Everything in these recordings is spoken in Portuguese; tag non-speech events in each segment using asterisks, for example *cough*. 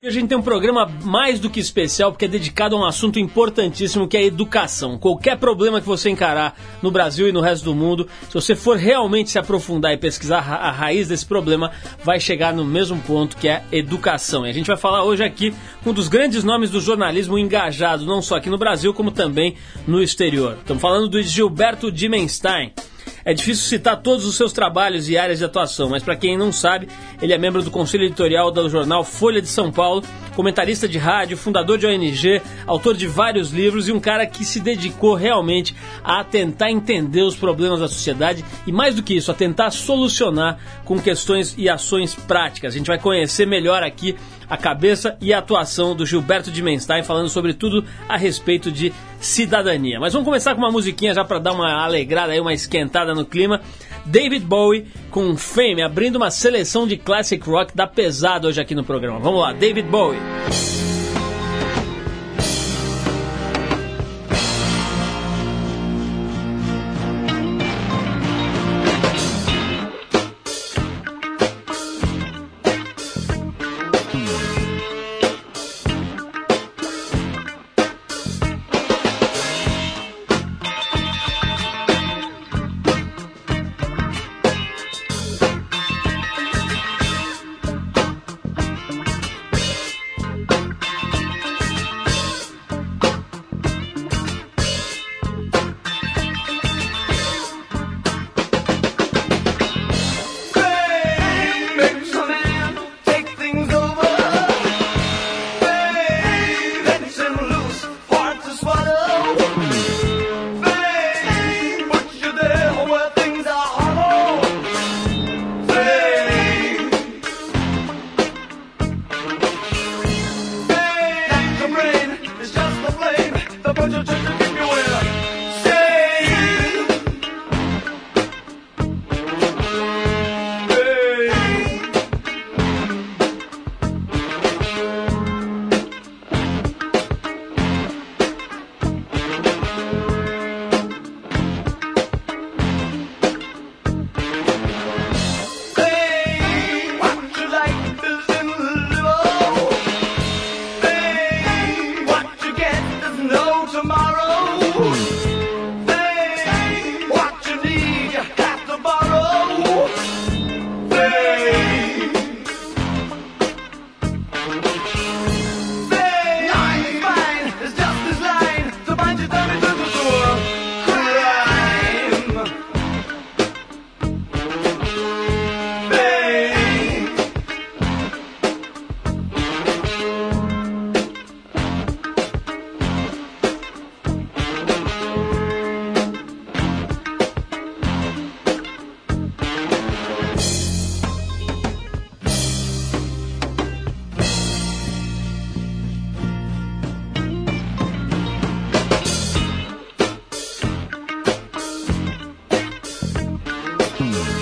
A gente tem um programa mais do que especial porque é dedicado a um assunto importantíssimo que é a educação. Qualquer problema que você encarar no Brasil e no resto do mundo, se você for realmente se aprofundar e pesquisar a raiz desse problema, vai chegar no mesmo ponto que é educação. E a gente vai falar hoje aqui com um dos grandes nomes do jornalismo engajado, não só aqui no Brasil, como também no exterior. Estamos falando do Gilberto Dimenstein. É difícil citar todos os seus trabalhos e áreas de atuação, mas para quem não sabe, ele é membro do conselho editorial do jornal Folha de São Paulo, comentarista de rádio, fundador de ONG, autor de vários livros e um cara que se dedicou realmente a tentar entender os problemas da sociedade e mais do que isso, a tentar solucionar com questões e ações práticas. A gente vai conhecer melhor aqui a cabeça e a atuação do Gilberto Dimenstein falando sobre tudo a respeito de cidadania. Mas vamos começar com uma musiquinha já para dar uma alegrada aí, uma esquentada no clima. David Bowie com Fame, abrindo uma seleção de classic rock da pesada hoje aqui no programa. Vamos lá, David Bowie. Boom.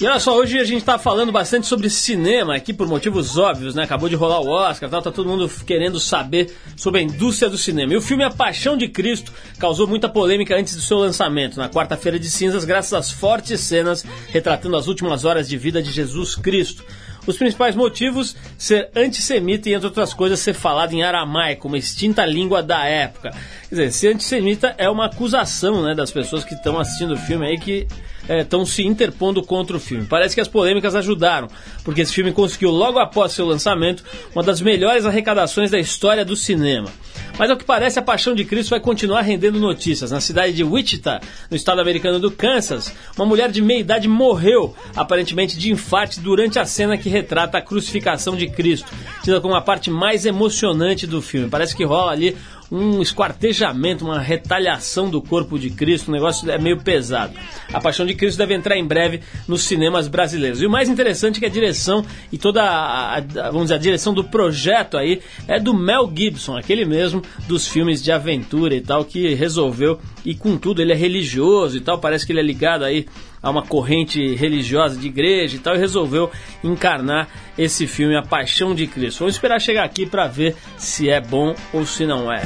E olha só, hoje a gente tá falando bastante sobre cinema aqui por motivos óbvios, né? Acabou de rolar o Oscar, tal, tá todo mundo querendo saber sobre a indústria do cinema. E o filme A Paixão de Cristo causou muita polêmica antes do seu lançamento, na quarta-feira de cinzas, graças às fortes cenas retratando as últimas horas de vida de Jesus Cristo. Os principais motivos ser antissemita e, entre outras coisas, ser falado em aramaico, uma extinta língua da época. Quer dizer, ser antissemita é uma acusação né, das pessoas que estão assistindo o filme aí que estão é, se interpondo contra o filme. Parece que as polêmicas ajudaram, porque esse filme conseguiu, logo após seu lançamento, uma das melhores arrecadações da história do cinema. Mas ao que parece, a Paixão de Cristo vai continuar rendendo notícias. Na cidade de Wichita, no estado americano do Kansas, uma mulher de meia idade morreu, aparentemente de infarte, durante a cena que retrata a crucificação de Cristo, tida como a parte mais emocionante do filme. Parece que rola ali um esquartejamento, uma retaliação do corpo de Cristo, o negócio é meio pesado. A Paixão de Cristo deve entrar em breve nos cinemas brasileiros. E o mais interessante é que a direção e toda a, a, vamos dizer, a direção do projeto aí é do Mel Gibson, aquele mesmo dos filmes de aventura e tal, que resolveu, e contudo ele é religioso e tal, parece que ele é ligado aí a uma corrente religiosa de igreja e tal, e resolveu encarnar esse filme A Paixão de Cristo. Vamos esperar chegar aqui para ver se é bom ou se não é.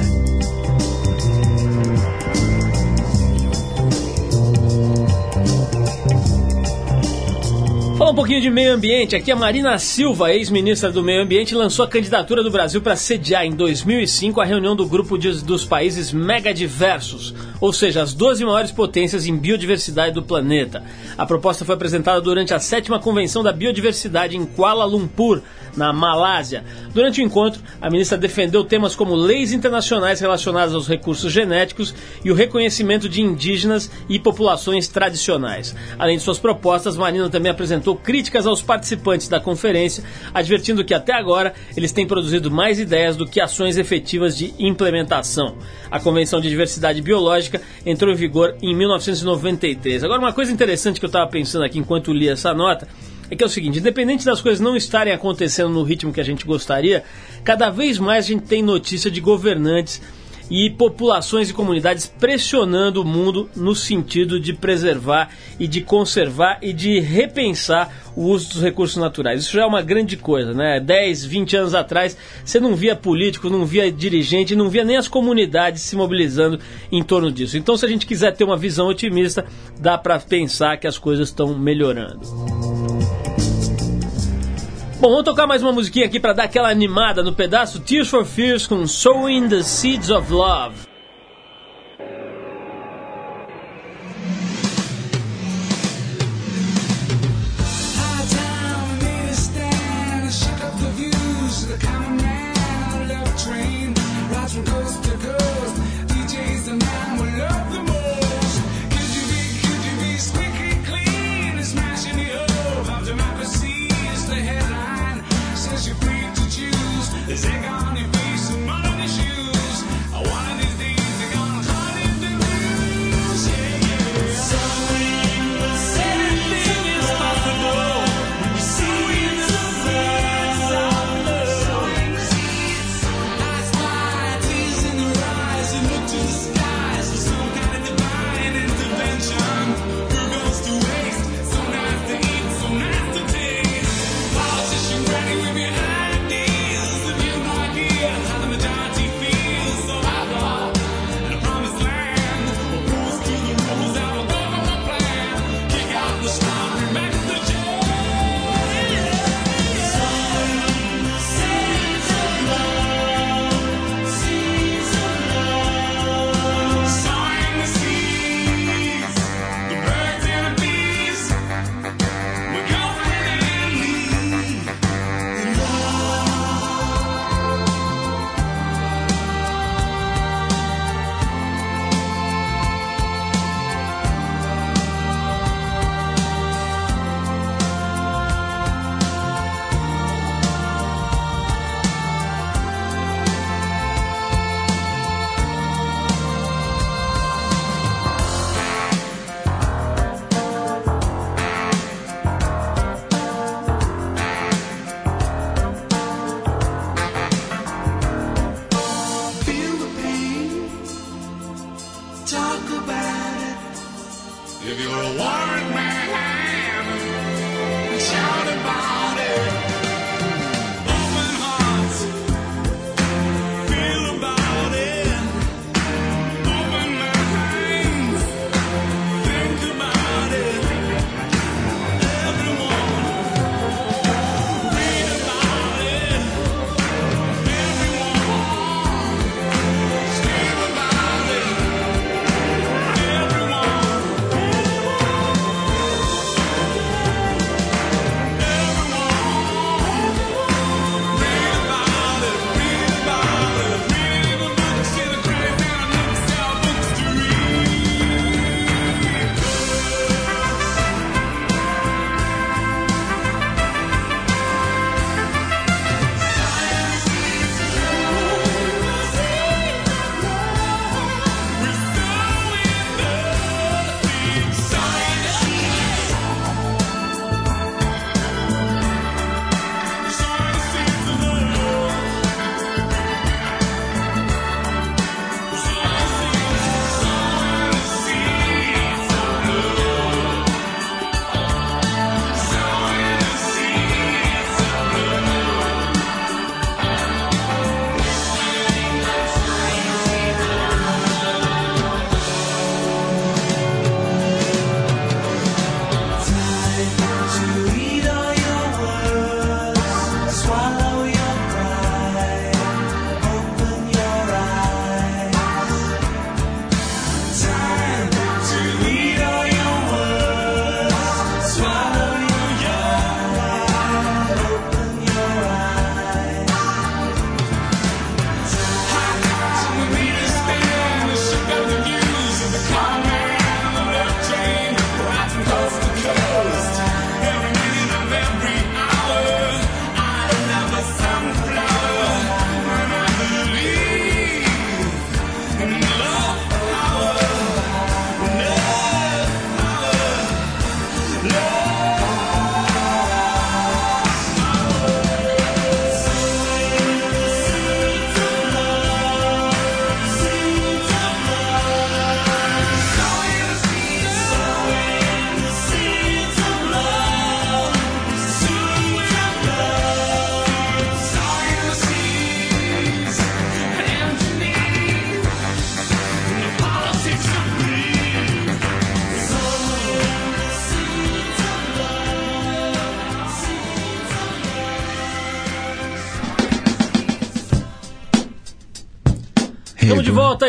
Fala um pouquinho de meio ambiente. Aqui a Marina Silva, ex-ministra do Meio Ambiente, lançou a candidatura do Brasil para sediar em 2005 a reunião do grupo de, dos países megadiversos, ou seja, as 12 maiores potências em biodiversidade do planeta. A proposta foi apresentada durante a sétima convenção da biodiversidade em Kuala Lumpur, na Malásia. Durante o encontro, a ministra defendeu temas como leis internacionais relacionadas aos recursos genéticos e o reconhecimento de indígenas e populações tradicionais. Além de suas propostas, Marina também apresentou críticas aos participantes da conferência, advertindo que até agora eles têm produzido mais ideias do que ações efetivas de implementação. A Convenção de Diversidade Biológica entrou em vigor em 1993. Agora, uma coisa interessante que eu estava pensando aqui enquanto li essa nota é que é o seguinte: independente das coisas não estarem acontecendo no ritmo que a gente gostaria, cada vez mais a gente tem notícia de governantes e populações e comunidades pressionando o mundo no sentido de preservar e de conservar e de repensar o uso dos recursos naturais. Isso já é uma grande coisa, né? 10, 20 anos atrás, você não via político, não via dirigente, não via nem as comunidades se mobilizando em torno disso. Então, se a gente quiser ter uma visão otimista, dá para pensar que as coisas estão melhorando. Bom, vamos tocar mais uma musiquinha aqui para dar aquela animada no pedaço Tears for Fears com Sowing the Seeds of Love.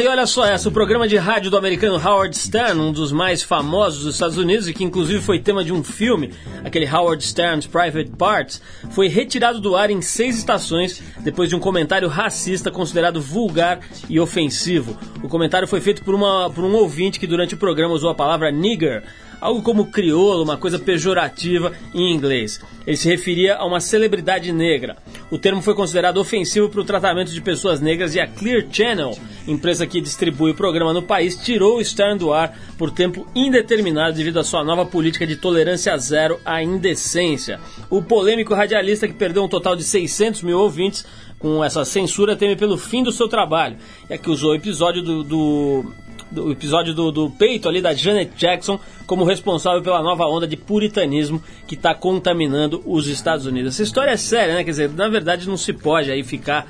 E olha só essa, o programa de rádio do americano Howard Stern, um dos mais famosos dos Estados Unidos e que inclusive foi tema de um filme, aquele Howard Stern's Private Parts, foi retirado do ar em seis estações depois de um comentário racista considerado vulgar e ofensivo. O comentário foi feito por, uma, por um ouvinte que durante o programa usou a palavra nigger algo como crioulo, uma coisa pejorativa em inglês. Ele se referia a uma celebridade negra. O termo foi considerado ofensivo para o tratamento de pessoas negras e a Clear Channel, empresa que distribui o programa no país, tirou o Stern do ar por tempo indeterminado devido à sua nova política de tolerância zero à indecência. O polêmico radialista que perdeu um total de 600 mil ouvintes com essa censura teme pelo fim do seu trabalho, é que usou o episódio do, do do episódio do, do peito ali da Janet Jackson como responsável pela nova onda de puritanismo que está contaminando os Estados Unidos. Essa história é séria, né? Quer dizer, na verdade não se pode aí ficar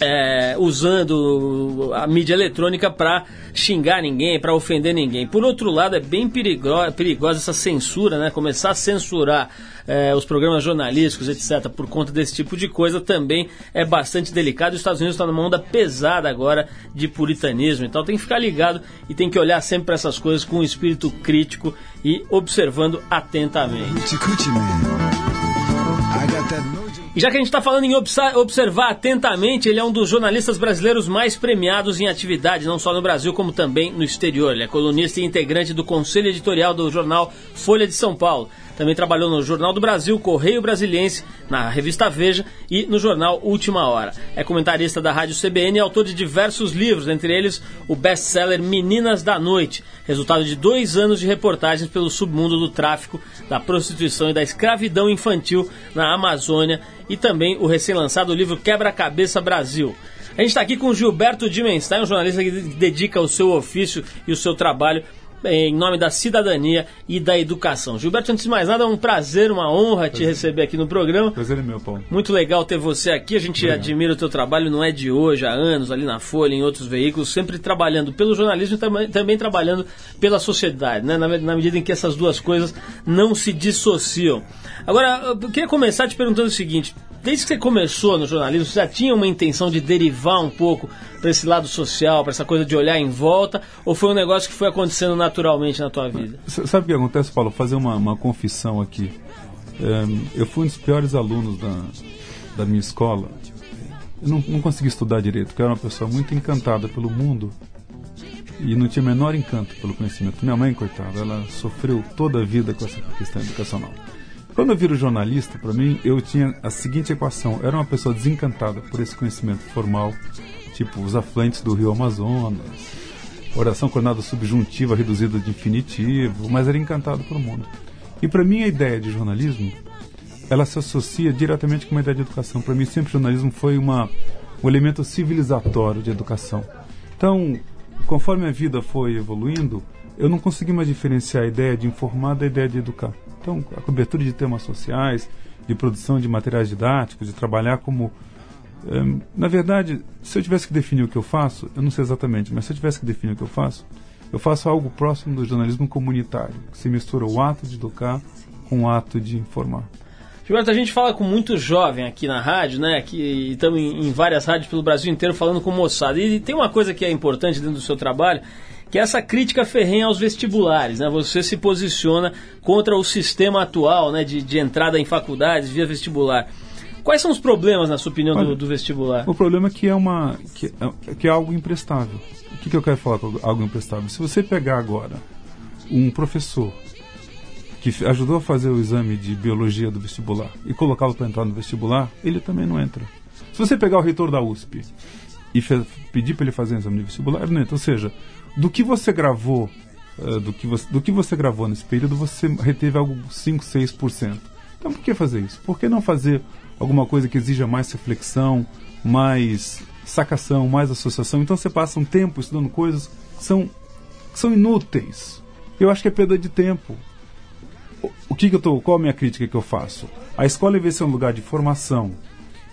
é, usando a mídia eletrônica para xingar ninguém, para ofender ninguém. Por outro lado, é bem perigosa, perigosa essa censura, né? Começar a censurar é, os programas jornalísticos, etc., por conta desse tipo de coisa também é bastante delicado. Os Estados Unidos estão numa onda pesada agora de puritanismo, então tem que ficar ligado e tem que olhar sempre para essas coisas com um espírito crítico e observando atentamente. E já que a gente está falando em observar atentamente, ele é um dos jornalistas brasileiros mais premiados em atividade, não só no Brasil, como também no exterior. Ele é colunista e integrante do conselho editorial do jornal Folha de São Paulo. Também trabalhou no Jornal do Brasil, Correio Brasiliense, na revista Veja e no jornal Última Hora. É comentarista da Rádio CBN e autor de diversos livros, entre eles o best-seller Meninas da Noite, resultado de dois anos de reportagens pelo submundo do tráfico, da prostituição e da escravidão infantil na Amazônia e também o recém-lançado livro Quebra-Cabeça Brasil. A gente está aqui com Gilberto Dimenstein, um jornalista que dedica o seu ofício e o seu trabalho em nome da cidadania e da educação. Gilberto, antes de mais nada, é um prazer, uma honra te receber aqui no programa. Prazer é meu, Paulo. Muito legal ter você aqui. A gente Obrigado. admira o teu trabalho, não é de hoje, há anos, ali na Folha, em outros veículos, sempre trabalhando pelo jornalismo e também, também trabalhando pela sociedade, né? Na, na medida em que essas duas coisas não se dissociam. Agora, eu queria começar te perguntando o seguinte: desde que você começou no jornalismo, você já tinha uma intenção de derivar um pouco para esse lado social, para essa coisa de olhar em volta, ou foi um negócio que foi acontecendo naturalmente na tua vida? Sabe o que acontece, Paulo? Vou fazer uma, uma confissão aqui. É, eu fui um dos piores alunos da, da minha escola. Eu não, não consegui estudar direito, porque eu era uma pessoa muito encantada pelo mundo e não tinha o menor encanto pelo conhecimento. Minha mãe, coitada, ela sofreu toda a vida com essa questão educacional. Quando eu viro jornalista, para mim, eu tinha a seguinte equação: eu era uma pessoa desencantada por esse conhecimento formal, tipo os afluentes do rio Amazonas, oração coordenada subjuntiva reduzida de infinitivo, mas era encantado pelo mundo. E para mim, a ideia de jornalismo, ela se associa diretamente com uma ideia de educação. Para mim, sempre jornalismo foi uma, um elemento civilizatório de educação. Então, conforme a vida foi evoluindo, eu não consegui mais diferenciar a ideia de informar da ideia de educar. Então, a cobertura de temas sociais, de produção de materiais didáticos, de trabalhar como. Um, na verdade, se eu tivesse que definir o que eu faço, eu não sei exatamente, mas se eu tivesse que definir o que eu faço, eu faço algo próximo do jornalismo comunitário, que se mistura o ato de educar com o ato de informar. Gilberto, a gente fala com muito jovem aqui na rádio, né? Que estamos em, em várias rádios pelo Brasil inteiro falando com moçada. E tem uma coisa que é importante dentro do seu trabalho, que é essa crítica ferrenha aos vestibulares. Né? Você se posiciona contra o sistema atual né, de, de entrada em faculdades via vestibular. Quais são os problemas, na sua opinião, Olha, do, do, vestibular? O problema é que é, uma, que é, que é algo imprestável. O que, que eu quero falar com algo imprestável? Se você pegar agora um professor que ajudou a fazer o exame de biologia do vestibular e colocá-lo para entrar no vestibular, ele também não entra. Se você pegar o reitor da USP e pedir para ele fazer um exame de vestibular, não entra. Ou seja, do que você gravou, uh, do, que você, do que você gravou nesse período, você reteve algo 5, 6%. Então por que fazer isso? Por que não fazer alguma coisa que exija mais reflexão, mais sacação, mais associação? Então você passa um tempo estudando coisas que são, que são inúteis. Eu acho que é perda de tempo. O, que, que eu tô, qual a minha crítica que eu faço? A escola deve ser um lugar de formação,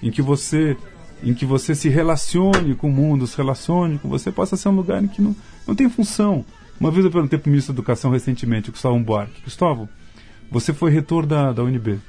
em que você em que você se relacione com o mundo, se relacione com você, possa ser um lugar em que não, não tem função. Uma vez eu perguntei para o ministro da Educação recentemente, o Gustavo Buarque, Gustavo, você foi reitor da, da UNB,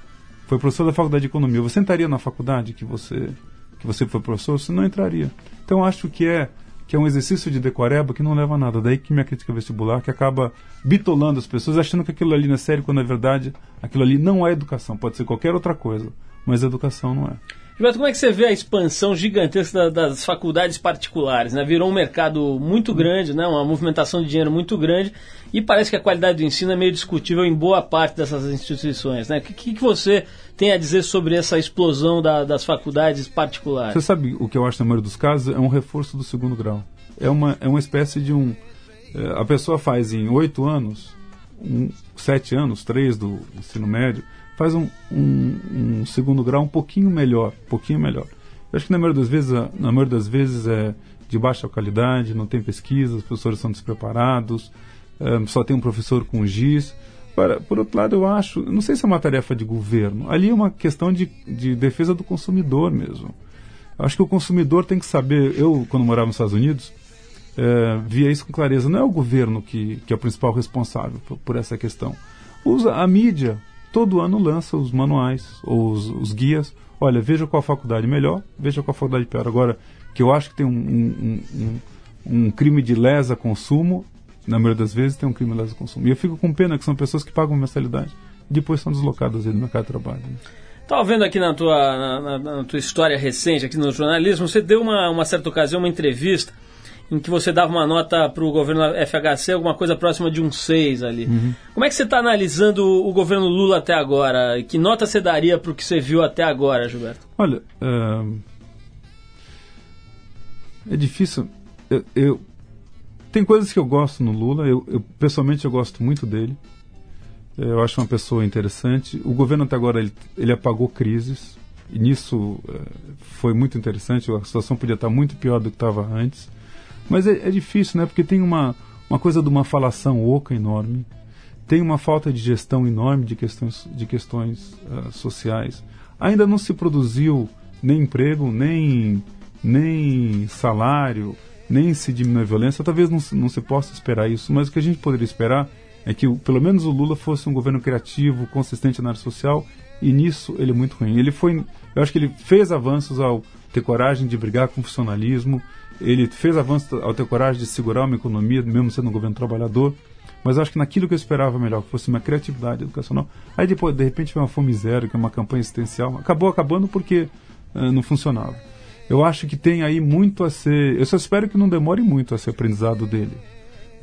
foi professor da Faculdade de Economia, você entraria na faculdade que você, que você foi professor? Você não entraria. Então acho que é que é um exercício de decoreba que não leva a nada. Daí que minha crítica vestibular, que acaba bitolando as pessoas, achando que aquilo ali não é sério, quando na verdade aquilo ali não é educação, pode ser qualquer outra coisa, mas educação não é. Gilberto, como é que você vê a expansão gigantesca das faculdades particulares? Né? Virou um mercado muito grande, né? uma movimentação de dinheiro muito grande e parece que a qualidade do ensino é meio discutível em boa parte dessas instituições. Né? O que, que você tem a dizer sobre essa explosão da, das faculdades particulares? Você sabe o que eu acho na maioria dos casos? É um reforço do segundo grau. É uma, é uma espécie de um. É, a pessoa faz em oito anos, um, sete anos, três do ensino médio faz um, um, um, segundo grau um pouquinho melhor, um pouquinho melhor. Eu acho que na maioria das vezes, na maioria das vezes é de baixa qualidade, não tem pesquisa, os professores são despreparados, é, só tem um professor com giz. Agora, por outro lado, eu acho, não sei se é uma tarefa de governo, ali é uma questão de, de defesa do consumidor mesmo. Eu acho que o consumidor tem que saber, eu quando morava nos Estados Unidos, é, via isso com clareza, não é o governo que, que é o principal responsável por, por essa questão. Usa a mídia, todo ano lança os manuais ou os, os, guias. Olha, veja qual faculdade melhor, veja qual faculdade pior. Agora, que eu acho que tem um, um, um, um crime de lesa consumo, na maioria das vezes tem um crime de lesa consumo. E eu fico com pena que são pessoas que pagam mensalidade e depois são deslocadas do mercado de trabalho. Né? Estava vendo aqui na tua, na, na, tua história recente aqui no jornalismo, você deu uma, uma certa ocasião uma entrevista em que você dava uma nota para o governo FHC, alguma coisa próxima de um 6 ali. Uhum. Como é que você está analisando o governo Lula até agora? Que nota você daria para o que você viu até agora, Gilberto? Olha, é, é difícil. Eu, eu, tem coisas que eu gosto no Lula. Eu, eu, pessoalmente eu gosto muito dele. Eu acho uma pessoa interessante. O governo até agora ele, ele apagou crises. E nisso é, foi muito interessante. A situação podia estar muito pior do que estava antes. Mas é, é, difícil, né? Porque tem uma, uma coisa de uma falação oca enorme, tem uma falta de gestão enorme de questões, de questões uh, sociais. Ainda não se produziu nem emprego, nem, nem salário, nem se diminui a violência. Talvez não, não se possa esperar isso, mas o que a gente poderia esperar é que pelo menos o Lula fosse um governo criativo, consistente na área social, e nisso ele é muito ruim. Ele foi, eu acho que ele fez avanços ao ter coragem de brigar com o funcionalismo, ele fez avanços ao ter coragem de segurar uma economia, mesmo sendo um governo trabalhador, mas acho que naquilo que eu esperava melhor, que fosse uma criatividade educacional, aí depois, de repente, veio uma fome zero, que é uma campanha existencial, acabou acabando porque uh, não funcionava. Eu acho que tem aí muito a ser. Eu só espero que não demore muito a ser aprendizado dele.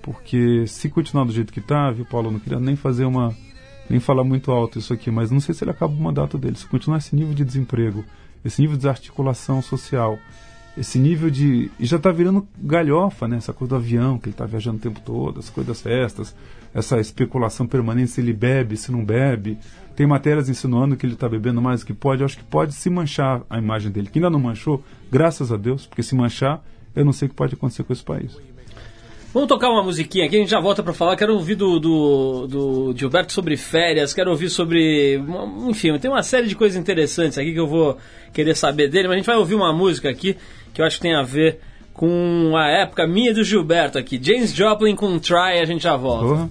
Porque se continuar do jeito que está, viu, Paulo? Eu não queria nem fazer uma. nem falar muito alto isso aqui, mas não sei se ele acaba o mandato dele. Se continuar esse nível de desemprego, esse nível de desarticulação social, esse nível de. E já está virando galhofa, né? Essa coisa do avião, que ele está viajando o tempo todo, as coisas das festas, essa especulação permanente se ele bebe, se não bebe. Tem matérias insinuando que ele está bebendo mais do que pode. Eu acho que pode se manchar a imagem dele. Que ainda não manchou, graças a Deus, porque se manchar, eu não sei o que pode acontecer com esse país. Vamos tocar uma musiquinha aqui, a gente já volta para falar. Quero ouvir do, do, do Gilberto sobre férias, quero ouvir sobre. Enfim, tem uma série de coisas interessantes aqui que eu vou querer saber dele, mas a gente vai ouvir uma música aqui que eu acho que tem a ver com a época minha do Gilberto aqui. James Joplin com Try, a gente já volta. Uhum.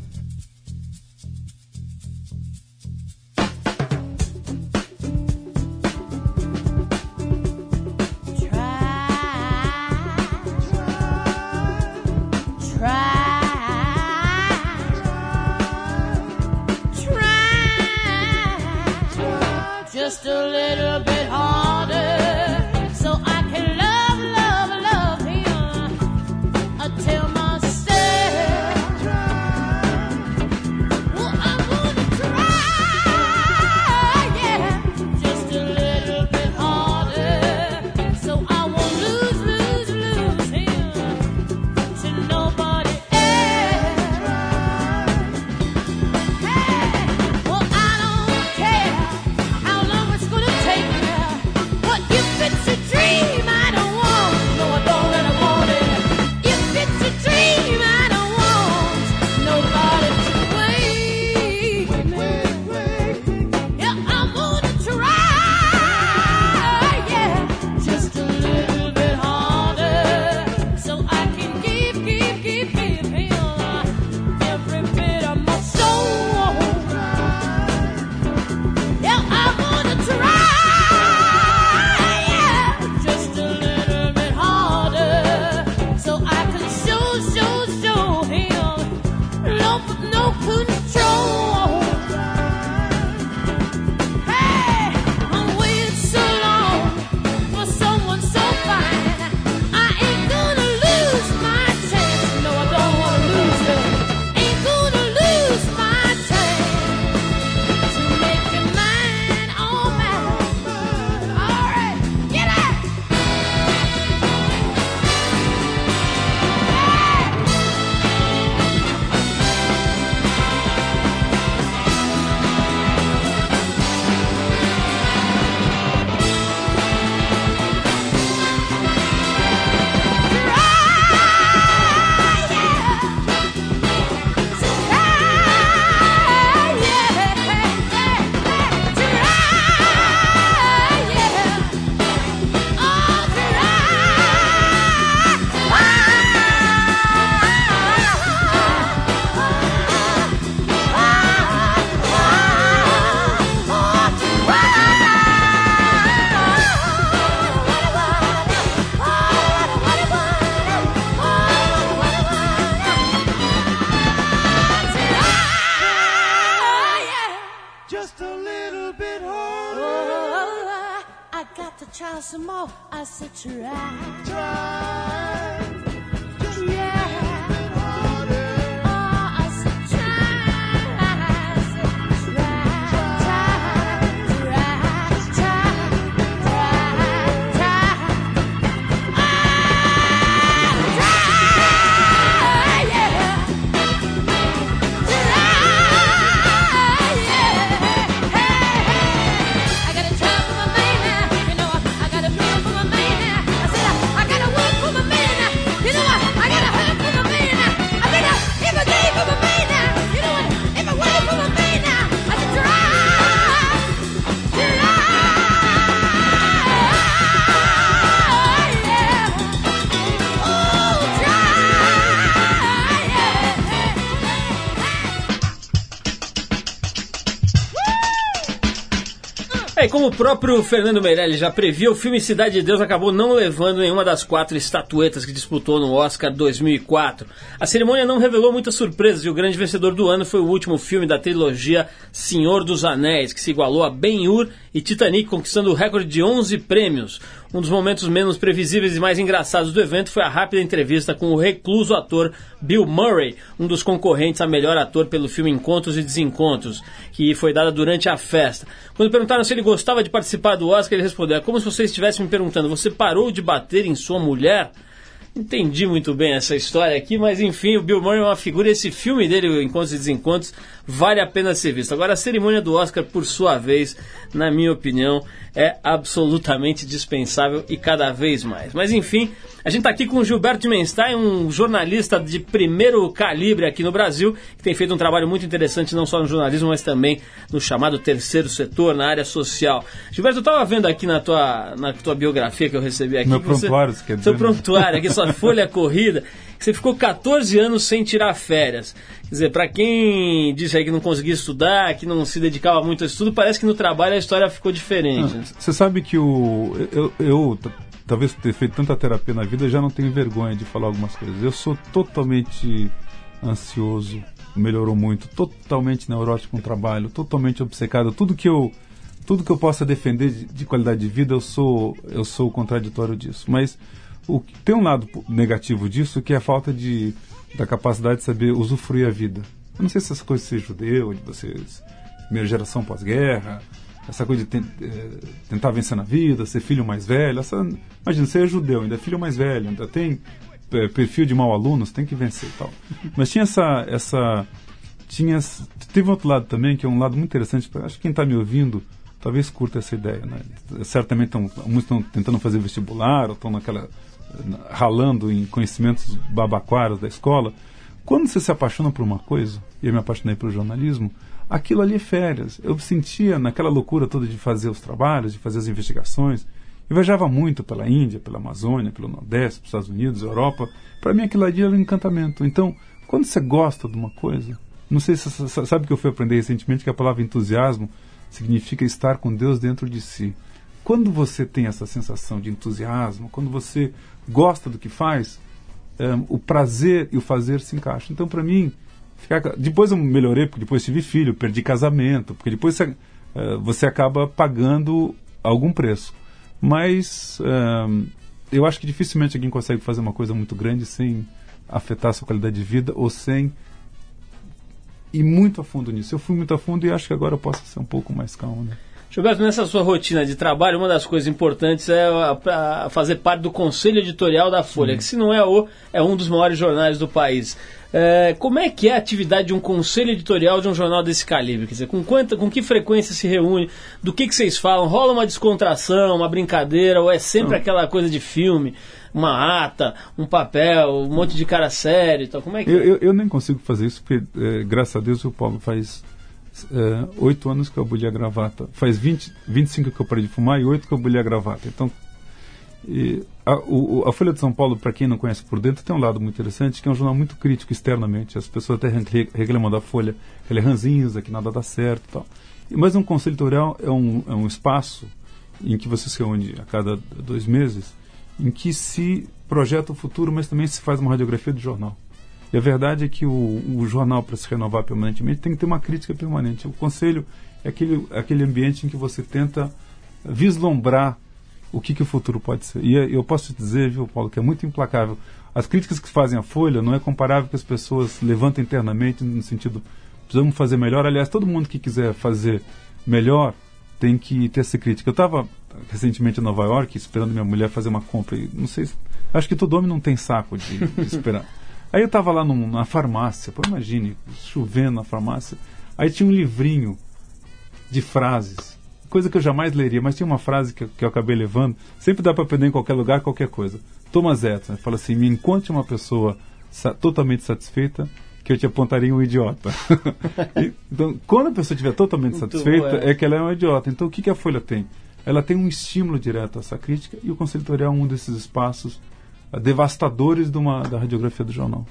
Como o próprio Fernando Meirelles já previa, o filme Cidade de Deus acabou não levando nenhuma das quatro estatuetas que disputou no Oscar 2004. A cerimônia não revelou muitas surpresas e o grande vencedor do ano foi o último filme da trilogia Senhor dos Anéis, que se igualou a Ben-Hur e Titanic, conquistando o recorde de 11 prêmios. Um dos momentos menos previsíveis e mais engraçados do evento foi a rápida entrevista com o recluso ator Bill Murray, um dos concorrentes a melhor ator pelo filme Encontros e Desencontros, que foi dada durante a festa. Quando perguntaram se ele gostava de participar do Oscar, ele respondeu: É como se você estivesse me perguntando, você parou de bater em sua mulher? Entendi muito bem essa história aqui, mas enfim, o Bill Murray é uma figura. Esse filme dele, Encontros e Desencontros, vale a pena ser visto. Agora, a cerimônia do Oscar, por sua vez, na minha opinião, é absolutamente dispensável e cada vez mais. Mas enfim, a gente está aqui com o Gilberto Menstein, um jornalista de primeiro calibre aqui no Brasil, que tem feito um trabalho muito interessante não só no jornalismo, mas também no chamado terceiro setor, na área social. Gilberto, eu estava vendo aqui na tua, na tua biografia que eu recebi aqui. Meu prontuário, você, quer dizer. Seu né? prontuário, aqui sua *laughs* folha corrida, que você ficou 14 anos sem tirar férias. Quer dizer, para quem disse aí que não conseguia estudar, que não se dedicava muito ao estudo, parece que no trabalho a história ficou diferente. Você sabe que o eu, eu talvez ter feito tanta terapia na vida, já não tenho vergonha de falar algumas coisas. Eu sou totalmente ansioso, melhorou muito, totalmente neurótico com o trabalho, totalmente obcecado. Tudo que eu tudo que eu possa defender de, de qualidade de vida, eu sou eu sou o contraditório disso. Mas o, tem um lado negativo disso, que é a falta de, da capacidade de saber usufruir a vida. Eu não sei se essa coisa de ser judeu, de vocês, primeira geração pós-guerra, essa coisa de é, tentar vencer na vida, ser filho mais velho. Essa, imagina, você é judeu, ainda é filho mais velho, ainda tem é, perfil de mau aluno, você tem que vencer e tal. *laughs* Mas tinha essa. essa tinha, teve outro lado também, que é um lado muito interessante. Acho que quem está me ouvindo talvez curta essa ideia. Né? Certamente tão, muitos estão tentando fazer vestibular, ou estão naquela. ralando em conhecimentos babaquaras da escola. Quando você se apaixona por uma coisa, e eu me apaixonei pelo jornalismo, aquilo ali é férias. Eu sentia naquela loucura toda de fazer os trabalhos, de fazer as investigações. Eu viajava muito pela Índia, pela Amazônia, pelo Nordeste, pelos Estados Unidos, Europa. Para mim aquilo ali era um encantamento. Então, quando você gosta de uma coisa, não sei se você sabe que eu fui aprender recentemente que a palavra entusiasmo significa estar com Deus dentro de si. Quando você tem essa sensação de entusiasmo, quando você gosta do que faz, um, eh, o prazer e o fazer se encaixam. Então, para mim, Ficar, depois eu melhorei, porque depois tive filho, perdi casamento, porque depois você, uh, você acaba pagando algum preço. Mas uh, eu acho que dificilmente alguém consegue fazer uma coisa muito grande sem afetar a sua qualidade de vida ou sem ir muito a fundo nisso. Eu fui muito a fundo e acho que agora eu posso ser um pouco mais calmo. Né? Gilberto, nessa sua rotina de trabalho, uma das coisas importantes é a, a fazer parte do conselho editorial da Folha, Sim. que se não é o, é um dos maiores jornais do país. É, como é que é a atividade de um conselho editorial de um jornal desse calibre? Quer dizer, com, quanta, com que frequência se reúne? Do que, que vocês falam? Rola uma descontração, uma brincadeira, ou é sempre aquela coisa de filme? Uma ata, um papel, um monte de cara sério e tal? Como é que eu, é? eu, eu, nem consigo fazer isso, porque, é, graças a Deus, o Paulo faz é, oito anos que eu aboli a gravata. Faz 20, 25 que eu parei de fumar e oito que eu aboli a gravata. Então, e a, o, a, Folha de São Paulo, para quem não conhece por dentro, tem um lado muito interessante, que é um jornal muito crítico externamente. As pessoas até reclamam da Folha, que ela é ranzinza, que nada dá certo e tal. Mas um conselho editorial é um, é um espaço em que você se reúne a cada dois meses, em que se projeta o futuro, mas também se faz uma radiografia do jornal. E a verdade é que o, o jornal, para se renovar permanentemente, tem que ter uma crítica permanente. O conselho é aquele, aquele ambiente em que você tenta vislumbrar o que, que o futuro pode ser. E eu posso te dizer, viu, Paulo, que é muito implacável. As críticas que fazem a Folha não é comparável que as pessoas levantam internamente no sentido precisamos fazer melhor. Aliás, todo mundo que quiser fazer melhor tem que ter essa crítica. Eu estava recentemente em Nova York esperando minha mulher fazer uma compra e não sei, acho que todo homem não tem saco de, de *laughs* esperar. Aí eu estava lá num, na farmácia, pô, imagine, chovendo na farmácia. Aí tinha um livrinho de frases coisa que eu jamais leria, mas tinha uma frase que, que eu acabei levando. Sempre dá para aprender em qualquer lugar, qualquer coisa. Thomas Edison fala assim: me encontre uma pessoa sa totalmente satisfeita que eu te apontaria um idiota. *laughs* então, quando a pessoa estiver totalmente Muito satisfeita, é. é. que ela é um idiota. Então, o que, que a Folha tem? Ela tem um estímulo direto a essa crítica e o Conselho Editorial é um desses espaços uh, devastadores de uma, da radiografia do jornal.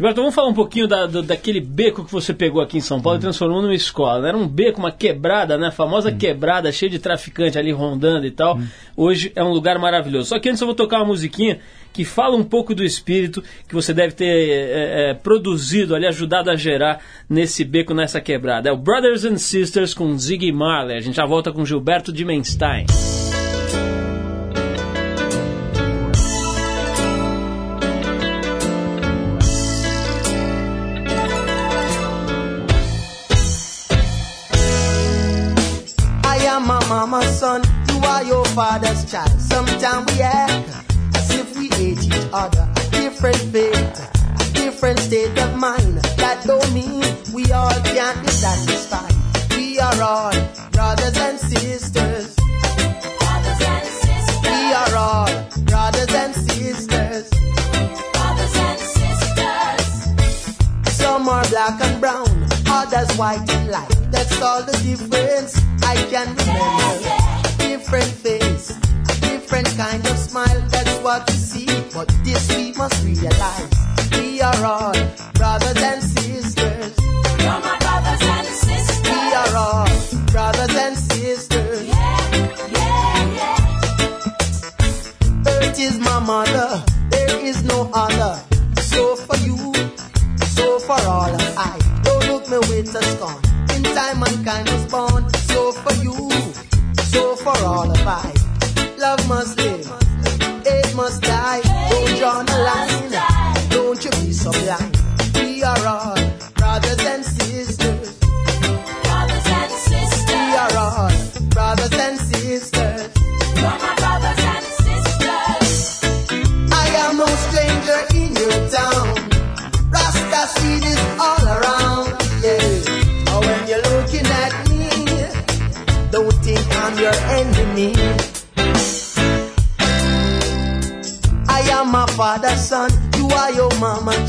Gilberto, vamos falar um pouquinho da, do, daquele beco que você pegou aqui em São Paulo e transformou numa escola. Né? Era um beco, uma quebrada, né? A famosa quebrada, cheia de traficante ali rondando e tal. Hoje é um lugar maravilhoso. Só que antes eu vou tocar uma musiquinha que fala um pouco do espírito que você deve ter é, é, produzido ali, ajudado a gerar nesse beco, nessa quebrada. É o Brothers and Sisters com Ziggy Marley. A gente já volta com Gilberto Dimenstein. mama's father's child. Sometimes we act as if we hate each other. A different fate, a different state of mind. That don't mean we all can't be satisfied. We are all brothers and sisters. Brothers and sisters. We are all brothers and sisters. Brothers and sisters. Some are black and brown, others white and light. That's all the difference I can remember. Different different kind of smile. That's what we see. But this we must realize. We are all brothers and sisters. You're my brothers and sisters. We are all brothers and sisters. Yeah, yeah, yeah. Earth is my mother.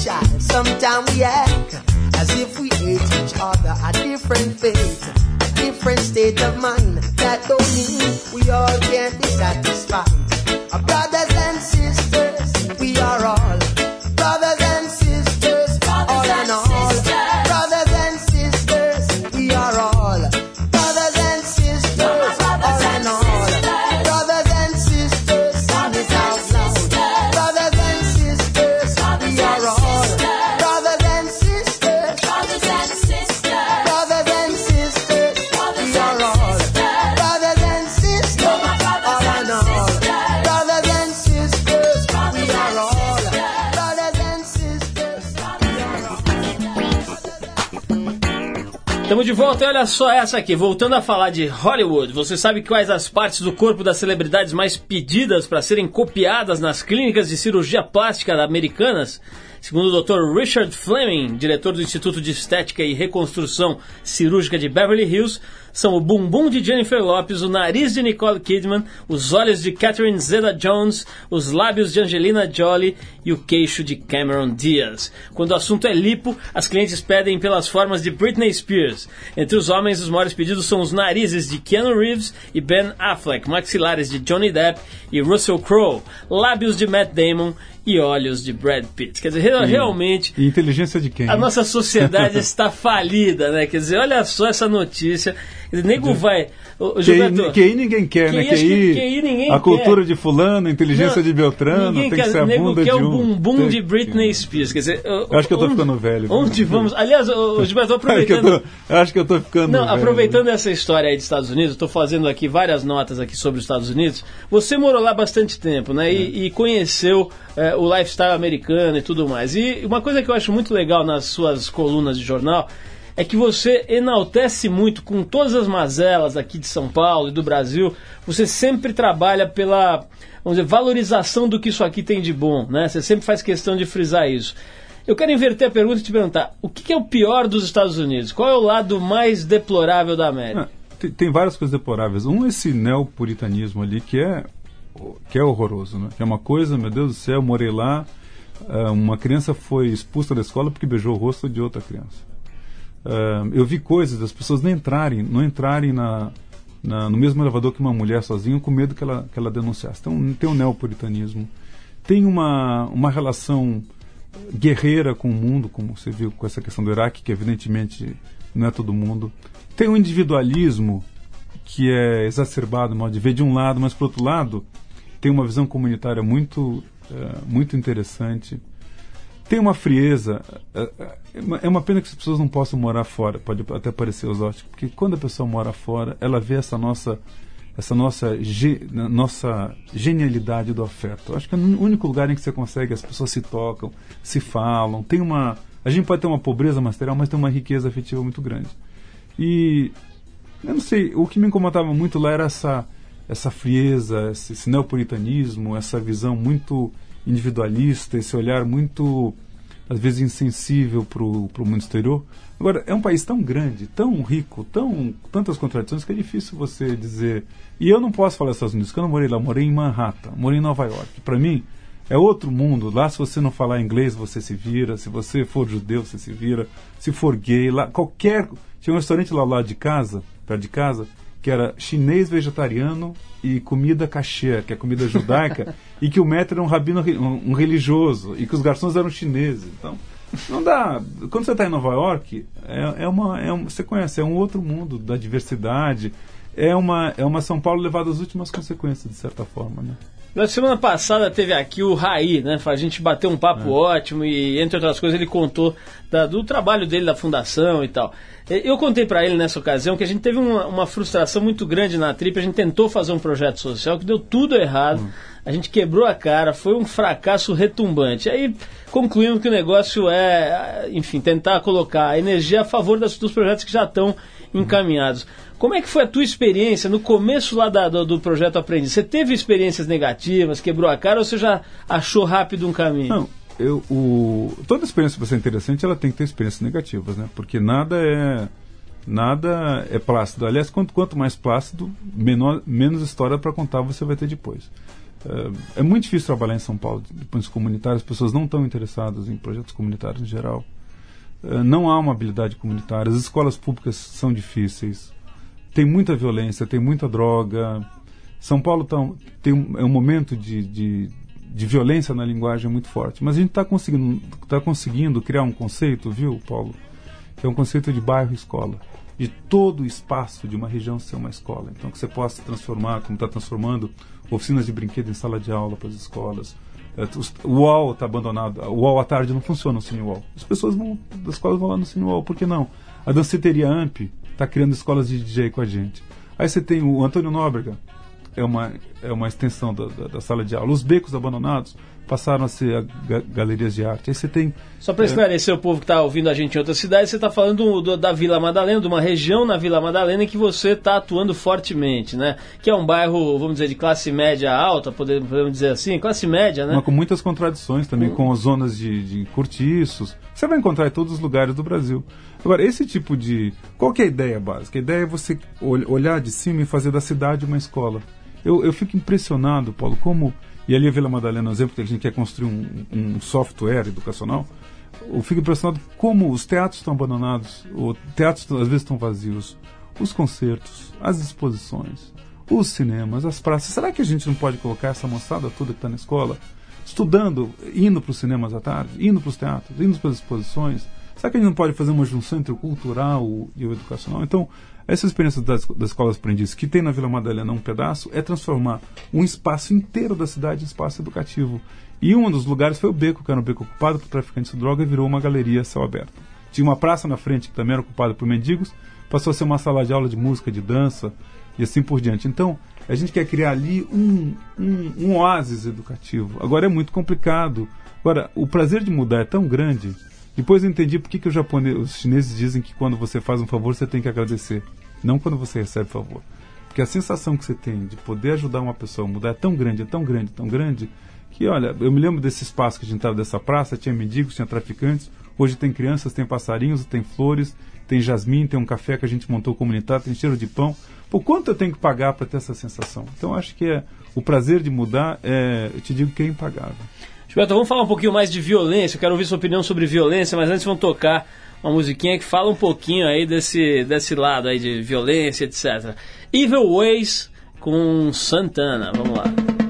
Child. Sometimes we act as if we hate each other. A different faith, a different state of mind. Olha só essa aqui. Voltando a falar de Hollywood, você sabe quais as partes do corpo das celebridades mais pedidas para serem copiadas nas clínicas de cirurgia plástica americanas? Segundo o Dr. Richard Fleming, diretor do Instituto de Estética e Reconstrução Cirúrgica de Beverly Hills, são o bumbum de Jennifer Lopez, o nariz de Nicole Kidman, os olhos de Catherine Zeta-Jones, os lábios de Angelina Jolie e o queixo de Cameron Diaz. Quando o assunto é lipo, as clientes pedem pelas formas de Britney Spears. Entre os homens, os maiores pedidos são os narizes de Keanu Reeves e Ben Affleck, maxilares de Johnny Depp e Russell Crowe, lábios de Matt Damon e olhos de Brad Pitt. Quer dizer, re- realmente E inteligência de quem? a nossa sociedade *laughs* está falida, né? Quer dizer, olha só essa notícia. Nego vai. Ô, Gilberto, QI, QI ninguém quer, né? QI que QI ninguém a cultura quer. de fulano, a inteligência Não, de Beltrano, tem quer, que ser a bunda quer de o um. bumbum Tem de Britney Spears. Quer dizer, Eu acho que eu tô onde- ficando velho. Onde vamos? Aliás, ô, Gilberto, *laughs* Acho que, eu aproveitando. acho que eu tô ficando. Não, velho. aproveitando essa história aí dos Estados Unidos, estou fazendo aqui várias notas aqui sobre os Estados Unidos. Você morou lá bastante tempo, né? E, e conheceu é, o lifestyle americano e tudo mais. E uma coisa que eu acho muito legal nas suas colunas de jornal é que você enaltece muito com todas as mazelas aqui de São Paulo e do Brasil. Você sempre trabalha pela vamos dizer, valorização do que isso aqui tem de bom, né? Você sempre faz questão de frisar isso. Eu quero inverter a pergunta e te perguntar: o que é o pior dos Estados Unidos? Qual é o lado mais deplorável da América? Ah, tem, tem várias coisas deploráveis. Um, esse neopuritanismo ali que é, que é horroroso, né? Que é uma coisa, meu Deus do céu, eu morei lá, ah, uma criança foi expulsa da escola porque beijou o rosto de outra criança. Ah, eu vi coisas das pessoas não entrarem, não entrarem na, na- no mesmo elevador que uma mulher sozinha com medo que ela, que ela denunciasse. Então tem um neopuritanismo. Tem uma, uma relação guerreira com o mundo, como você viu com essa questão do Iraque, que evidentemente não é todo mundo. Tem um individualismo que é exacerbado, modo de ver, de um lado, mas por outro lado, tem uma visão comunitária muito, eh, muito interessante. Tem uma frieza. é uma- é uma pena que as pessoas não possam morar fora, pode até parecer exótico, porque quando a pessoa mora fora, ela vê essa nossa essa nossa, nossa genialidade do afeto. Acho que é o único lugar em que você consegue, as pessoas se tocam, se falam. Tem uma. A gente pode ter uma pobreza material, mas tem uma riqueza afetiva muito grande. E eu não sei, o que me incomodava muito lá era essa, essa frieza, esse, esse neopuritanismo, essa visão muito individualista, esse olhar muito, às vezes, insensível para o mundo exterior. Agora, é um país tão grande, tão rico, tão tantas contradições que é difícil você dizer. E eu não posso falar Estados Unidos, porque eu não morei lá, morei em Manhattan, morei em Nova York. Para mim, é outro mundo. Lá, se você não falar inglês, você se vira. Se você for judeu, você se vira. Se for gay, lá, qualquer. Tinha um restaurante lá, lá de casa, perto de casa, que era chinês vegetariano e comida kasher, que é comida judaica, *laughs* e que o maître era um rabino, um religioso, e que os garçons eram chineses. Então, não dá. Quando você está em Nova York, é, é uma, é um, você conhece, é um outro mundo da diversidade. É uma, é uma São Paulo levada às últimas consequências, de certa forma, né? Na semana passada teve aqui o Raí, né? A gente bateu um papo ótimo e, entre outras coisas, ele contou da- do trabalho dele da fundação e tal. Eu contei pra ele nessa ocasião que a gente teve uma, uma frustração muito grande na Trip. A gente tentou fazer um projeto social que deu tudo errado. A gente quebrou a cara, foi um fracasso retumbante. Aí concluímos que o negócio é, enfim, tentar colocar a energia a favor das- dos projetos que já estão encaminhados. Como é que foi a tua experiência no começo lá da- do, do projeto Aprendiz? Você teve experiências negativas, quebrou a cara ou você já achou rápido um caminho? Não, eu, o, toda experiência para ser interessante, ela tem que ter experiências negativas, né? Porque nada é nada é plácido. Aliás, quanto, quanto mais plácido, menor, menos história para contar você vai ter depois. É, é muito difícil trabalhar em São Paulo, depois comunitários, as pessoas não estão interessadas em projetos comunitários em geral. É, não há uma habilidade comunitária, as escolas públicas são difíceis, tem muita violência, tem muita droga. São Paulo tá, tem um, é um momento de, de, de violência na linguagem muito forte. Mas a gente está conseguindo, tá conseguindo criar um conceito, viu, Paulo? Que é um conceito de bairro-escola. De todo o espaço de uma região ser uma escola. Então, que você possa transformar, como está transformando, oficinas de brinquedo em sala de aula para as escolas. É, O UOL está abandonado. O UOL à tarde não funciona o Cine UOL. As pessoas vão, das escolas vão lá no Cine UOL. Por que não? A danceteria AMP está criando escolas de DJ com a gente. Aí você tem o Antônio Nóbrega, é uma, é uma extensão da, da, da sala de aula. Os becos abandonados passaram a ga- galerias de arte. Aí você tem Só para esclarecer o povo que está ouvindo a gente em outras cidades, você está falando do- da Vila Madalena, de uma região na Vila Madalena em que você está atuando fortemente, né? Que é um bairro, vamos dizer, de classe média alta, podemos, dizer assim, classe média, né? Mas com muitas contradições também, com as zonas de, de cortiços. Você vai encontrar em todos os lugares do Brasil. Agora, esse tipo de. Qual que é a ideia básica? A ideia é você ol- olhar de cima e fazer da cidade uma escola. Eu, eu fico impressionado, Paulo, como. E ali a Vila Madalena um exemplo que a gente quer construir um, um software educacional. Eu fico impressionado como os teatros estão abandonados, os teatros às vezes estão vazios, os concertos, as exposições, os cinemas, as praças. Será que a gente não pode colocar essa moçada toda que está na escola, estudando, indo para os cinemas à tarde, indo para os teatros, indo para as exposições? Será que a gente não pode fazer uma junção entre o cultural e o educacional? Então, essa experiência das, das escolas aprendizes que tem na Vila Madalena um pedaço é transformar um espaço inteiro da cidade em espaço educativo. E um dos lugares foi o beco, que era um beco ocupado por traficantes de droga e virou uma galeria a céu aberto. Tinha uma praça na frente que também era ocupada por mendigos, passou a ser uma sala de aula de música, de dança e assim por diante. Então, a gente quer criar ali um, um, um oásis educativo. Agora é muito complicado. Agora, o prazer de mudar é tão grande. Depois eu entendi por que, que os, japoneses, os chineses dizem que quando você faz um favor você tem que agradecer, não quando você recebe favor. Porque a sensação que você tem de poder ajudar uma pessoa a mudar é tão grande, é tão grande, tão grande, que olha, eu me lembro desse espaço que a gente estava dessa praça, tinha mendigos, tinha traficantes, hoje tem crianças, tem passarinhos, tem flores, tem jasmim, tem um café que a gente montou comunitário, tem cheiro de pão. Por quanto eu tenho que pagar para ter essa sensação? Então acho que é, o prazer de mudar, é, eu te digo que é impagável. Gilberto, vamos falar um pouquinho mais de violência. Eu quero ouvir sua opinião sobre violência, mas antes vamos tocar uma musiquinha que fala um pouquinho aí desse, desse lado aí de violência, etc. Evil Ways com Santana. Vamos lá.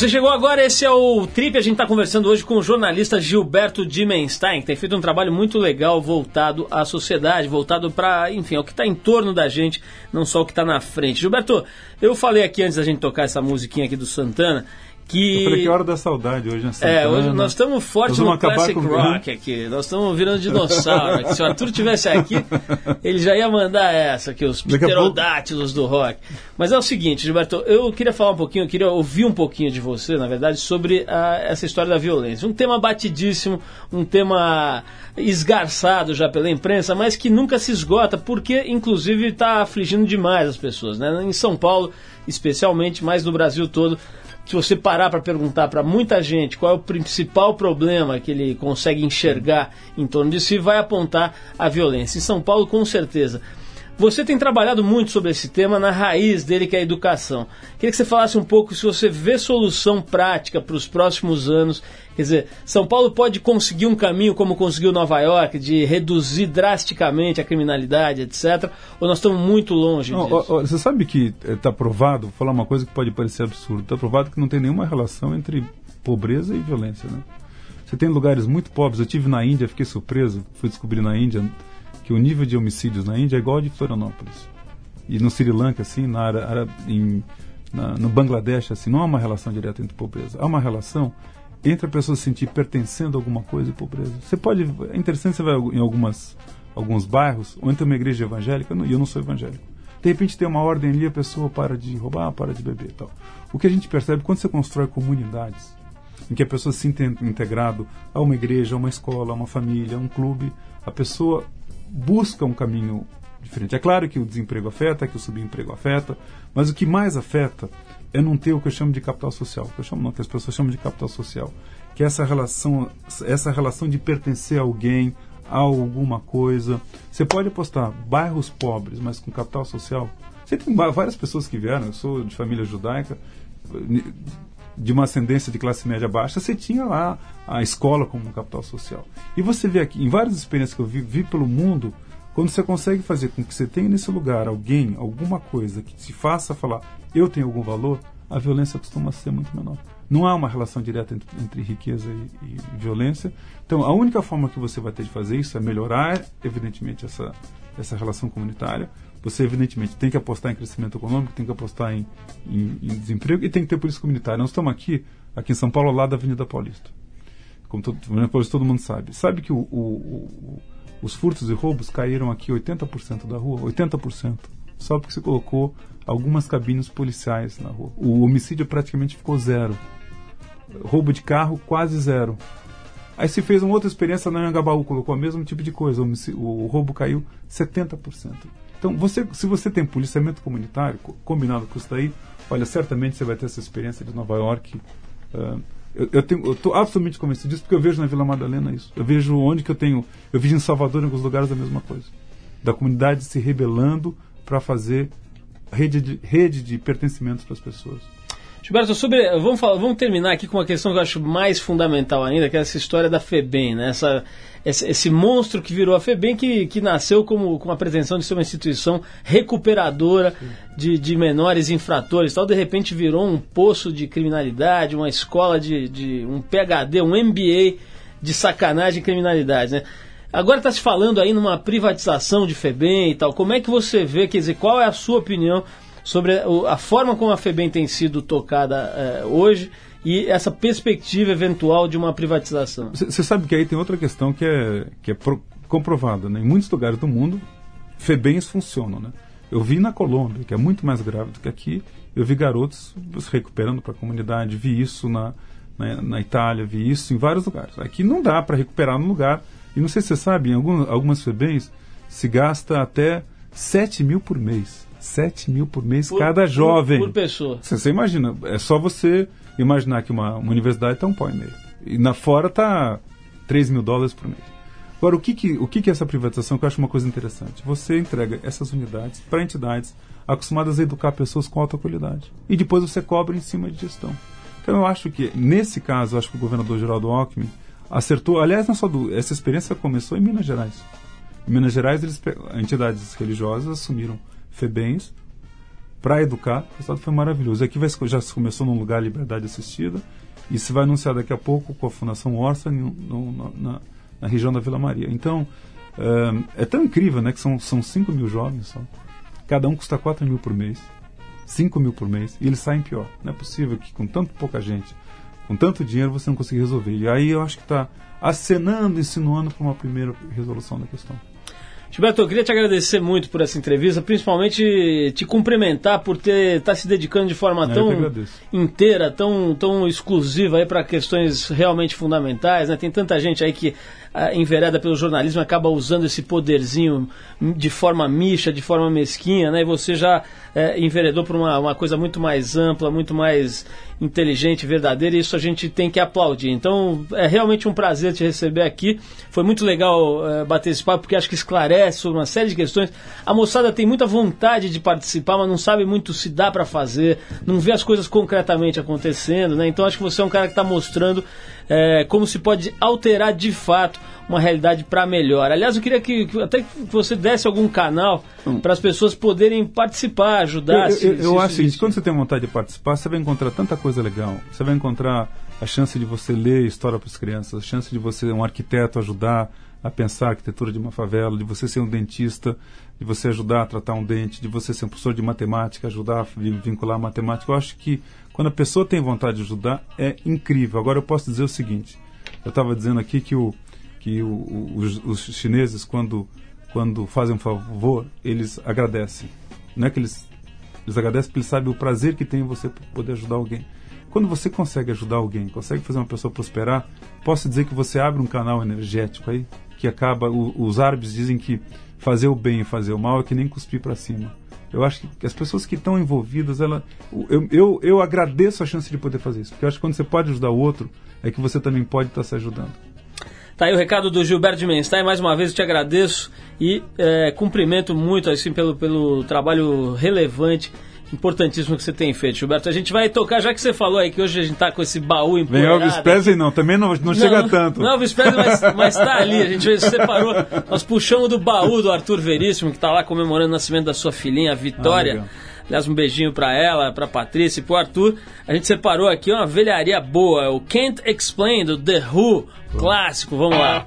Você chegou agora, esse é o Trip. A gente está conversando hoje com o jornalista Gilberto Dimenstein, que tem feito um trabalho muito legal voltado à sociedade, voltado para, enfim, ao que está em torno da gente, não só o que está na frente. Gilberto, eu falei aqui antes da gente tocar essa musiquinha aqui do Santana. Que... Eu falei que hora da saudade hoje, né? É, hoje nós estamos fortes no classic rock aqui. Nós estamos virando dinossauro. aqui. Se o Arthur tivesse aqui, *laughs* ele já ia mandar essa aqui, os a pterodátilos do rock. Mas é o seguinte, Gilberto, eu queria falar um pouquinho, eu queria ouvir um pouquinho de você, na verdade, sobre ah, essa história da violência. Um tema batidíssimo, um tema esgarçado já pela imprensa, mas que nunca se esgota, porque inclusive está afligindo demais as pessoas. Né? Em São Paulo, especialmente, mas no Brasil todo, se você parar para perguntar para muita gente qual é o principal problema que ele consegue enxergar em torno de si, vai apontar a violência. Em São Paulo, com certeza. Você tem trabalhado muito sobre esse tema na raiz dele, que é a educação. Queria que você falasse um pouco se você vê solução prática para os próximos anos. Quer dizer, São Paulo pode conseguir um caminho como conseguiu Nova York, de reduzir drasticamente a criminalidade, etc. Ou nós estamos muito longe Não, disso? ó, ó, você sabe que está provado, vou falar uma coisa que pode parecer absurdo, está provado que não tem nenhuma relação entre pobreza e violência, né? Você tem lugares muito pobres, eu tive na Índia, fiquei surpreso, fui descobrir na Índia que o nível de homicídios na Índia é igual ao de Florianópolis. E no Sri Lanka, assim, na, Ara- em- na- no Bangladesh, assim, não há uma relação direta entre pobreza, há uma relação entre a pessoa se sentir pertencendo a alguma coisa e pobreza. Você pode, é interessante você vai em algumas alguns bairros, ou entra uma igreja evangélica, e eu não sou evangélico. De repente tem uma ordem ali, a pessoa para de roubar, para de beber e tal. O que a gente percebe quando você constrói comunidades, em que a pessoa se sente integrado a uma igreja, a uma escola, a uma família, a um clube, a pessoa busca um caminho diferente. É claro que o desemprego afeta, que o subemprego afeta, mas o que mais afeta é não ter o que eu chamo de capital social. Que eu chamo não, que as pessoas chamam de capital social, que é essa relação, essa relação de pertencer a alguém, a alguma coisa. Você pode apostar bairros pobres, mas com capital social. Você tem várias pessoas que vieram, eu sou de família judaica, de uma ascendência de classe média baixa, você tinha lá a escola como um capital social. E você vê aqui, em várias experiências que eu vi, vi pelo mundo, quando você consegue fazer com que você tenha nesse lugar alguém, alguma coisa que te faça falar, eu tenho algum valor, a violência costuma ser muito menor. Não há uma relação direta entre, entre riqueza e, e violência. Então, a única forma que você vai ter de fazer isso é melhorar, evidentemente, essa, essa relação comunitária. Você, evidentemente, tem que apostar em crescimento econômico, tem que apostar em, em, em desemprego e tem que ter polícia comunitária. Nós estamos aqui, aqui em São Paulo, lado da Avenida Paulista. Como todo, todo mundo sabe. Sabe que o, o, o, os furtos e roubos caíram aqui 80% da rua? 80%. Só porque se colocou algumas cabines policiais na rua. O homicídio praticamente ficou zero. Roubo de carro, quase zero. Aí se fez uma outra experiência na Anhangabaú, colocou o mesmo tipo de coisa, o roubo caiu 70%. Então, você, se você tem policiamento comunitário, co- combinado com isso daí, olha, certamente você vai ter essa experiência de Nova York. ah, eu, estou absolutamente convencido disso, porque eu vejo na Vila Madalena isso. Eu vejo onde que eu tenho. Eu vejo em Salvador, em alguns lugares, a mesma coisa. Da comunidade se rebelando para fazer rede de, rede de pertencimentos para as pessoas. Gilberto, sobre, vamos, falar, vamos terminar aqui com uma questão que eu acho mais fundamental ainda, que é essa história da FEBEM, né? essa, esse, esse monstro que virou a FEBEM, que, que nasceu como, com a pretensão de ser uma instituição recuperadora de, de menores infratores, tal, de repente virou um poço de criminalidade, uma escola de, de um PhD, um MBA de sacanagem e criminalidade, né? Agora está se falando aí numa privatização de FEBEM e tal. Como é que você vê, quer dizer, qual é a sua opinião sobre a forma como a FEBEM tem sido tocada eh, hoje e essa perspectiva eventual de uma privatização? Você sabe que aí tem outra questão que é, que é pro- comprovada. Né? Em muitos lugares do mundo, FEBEMs funcionam. Né? Eu vi na Colômbia, que é muito mais grave do que aqui, eu vi garotos se recuperando para a comunidade, vi isso na, na, na Itália, vi isso em vários lugares. Aqui não dá para recuperar no lugar. E não sei se você sabe, em algum, algumas FEBEMs se gasta até 7 mil por mês. 7 mil por mês Por- cada por- jovem. Por, pessoa. Você, você imagina, é só você imaginar que uma, uma universidade está um pau e meio. E na fora está 3 mil dólares por mês. Agora, o que, que, o que, que é essa privatização que eu acho uma coisa interessante? Você entrega essas unidades para entidades acostumadas a educar pessoas com alta qualidade. E depois você cobra em cima de gestão. Então eu acho que, nesse caso, eu acho que o governador Geraldo Alckmin acertou. Aliás, não só do, essa experiência começou em Minas Gerais. Em Minas Gerais, eles, entidades religiosas assumiram FEBENs para educar. O resultado foi maravilhoso. Aqui vai, já começou num lugar Liberdade Assistida e se vai anunciar daqui a pouco com a Fundação Orsa na- na região da Vila Maria. Então, é, é tão incrível, né? Que são, são 5 mil jovens só. Cada um custa 4 mil por mês. 5 mil por mês. E eles saem pior. Não é possível que com tanto pouca gente, com tanto dinheiro, você não consiga resolver. E aí eu acho que está acenando, insinuando para uma primeira resolução da questão. Gilberto, eu queria te agradecer muito por essa entrevista, principalmente te cumprimentar por ter estar se dedicando de forma eu tão inteira, tão, tão exclusiva aí para questões realmente fundamentais. Né? Tem tanta gente aí que envereda pelo jornalismo acaba usando esse poderzinho de forma micha, de forma mesquinha, né? E você já eh, enveredou por uma, uma coisa muito mais ampla, muito mais inteligente, verdadeira, e isso a gente tem que aplaudir. Então é realmente um prazer te receber aqui. Foi muito legal eh, bater esse papo, porque acho que esclarece sobre uma série de questões. A moçada tem muita vontade de participar, mas não sabe muito se dá para fazer, não vê as coisas concretamente acontecendo, né? Então acho que você é um cara que está mostrando eh, como se pode alterar de fato uma realidade para melhor. Aliás, eu queria que, que até que você desse algum canal para as pessoas poderem participar, ajudar. Eu, se- eu, se eu isso acho o seguinte, existe. quando você tem vontade de participar, você vai encontrar tanta coisa legal. Você vai encontrar a chance de você ler história para as crianças, a chance de você, um arquiteto, ajudar a pensar a arquitetura de uma favela, de você ser um dentista, de você ajudar a tratar um dente, de você ser um professor de matemática, ajudar a vin- vincular a matemática. Eu acho que quando a pessoa tem vontade de ajudar, é incrível. Agora eu posso dizer o seguinte, eu estava dizendo aqui que, o, que o, o- os, os chineses, quando, quando fazem um favor, eles agradecem. Não é que eles eles agradecem porque eles sabem o prazer que tem em você poder ajudar alguém. Quando você consegue ajudar alguém, consegue fazer uma pessoa prosperar, posso dizer que você abre um canal energético aí, que acaba. o- os árabes dizem que fazer o bem e fazer o mal é que nem cuspir para cima. Eu acho que as pessoas que estão envolvidas, ela, eu, eu, eu agradeço a chance de poder fazer isso. Porque eu acho que quando você pode ajudar o outro, é que você também pode estar se ajudando. Tá aí o recado do Gilberto de Menstein. Mais uma vez eu te agradeço e é, cumprimento muito assim pelo, pelo trabalho relevante, importantíssimo que você tem feito, Gilberto. A gente vai tocar, já que você falou aí que hoje a gente tá com esse baú Vem empoeirado. Elvis Presley não, também não, não, chega tanto. Não, Elvis Presley, mas, mas tá ali. A gente separou. *laughs* Nós puxamos do baú do Arthur Veríssimo, que tá lá comemorando o nascimento da sua filhinha, a Ah, Vitória. legal. Aliás, um beijinho pra ela, pra Patrícia e pro Arthur. A gente separou aqui uma velharia boa, o Can't Explain do The Who, clássico. Vamos lá.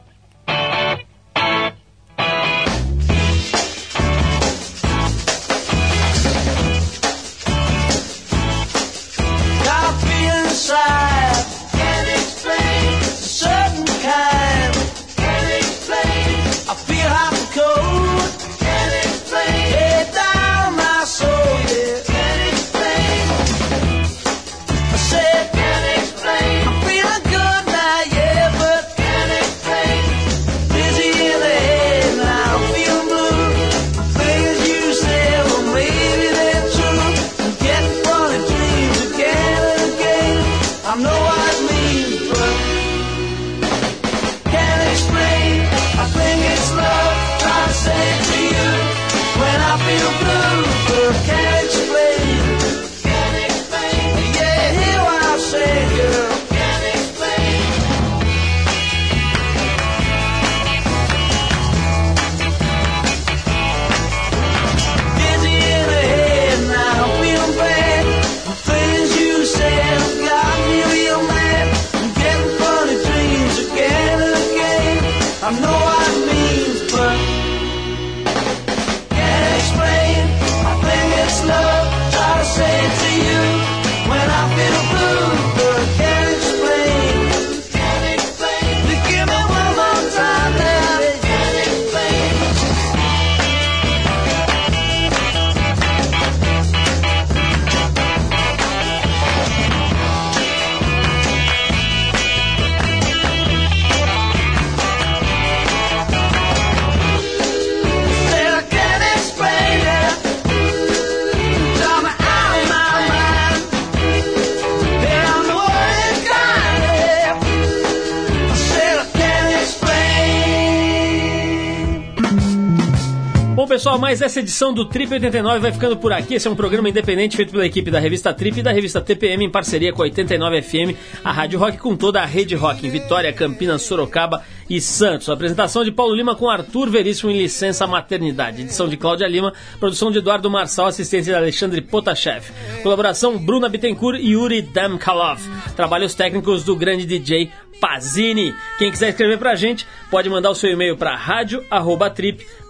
Mais essa edição do Trip 89 vai ficando por aqui. Esse é um programa independente feito pela equipe da revista Trip e da revista TPM em parceria com a 89 FM, a Rádio Rock com toda a rede rock em Vitória, Campinas, Sorocaba e Santos. Apresentação de Paulo Lima com Arthur Veríssimo em licença maternidade. Edição de Cláudia Lima, produção de Eduardo Marçal, assistência de Alexandre Potashev. Colaboração Bruna Bittencourt e Yuri Damkalov. Trabalhos técnicos do grande DJ Pazini. Quem quiser escrever pra gente, pode mandar o seu e-mail para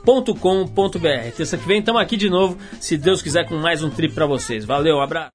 rádio@trip.com.br. Terça que vem estamos aqui de novo, se Deus quiser com mais um trip pra vocês. Valeu, abraço.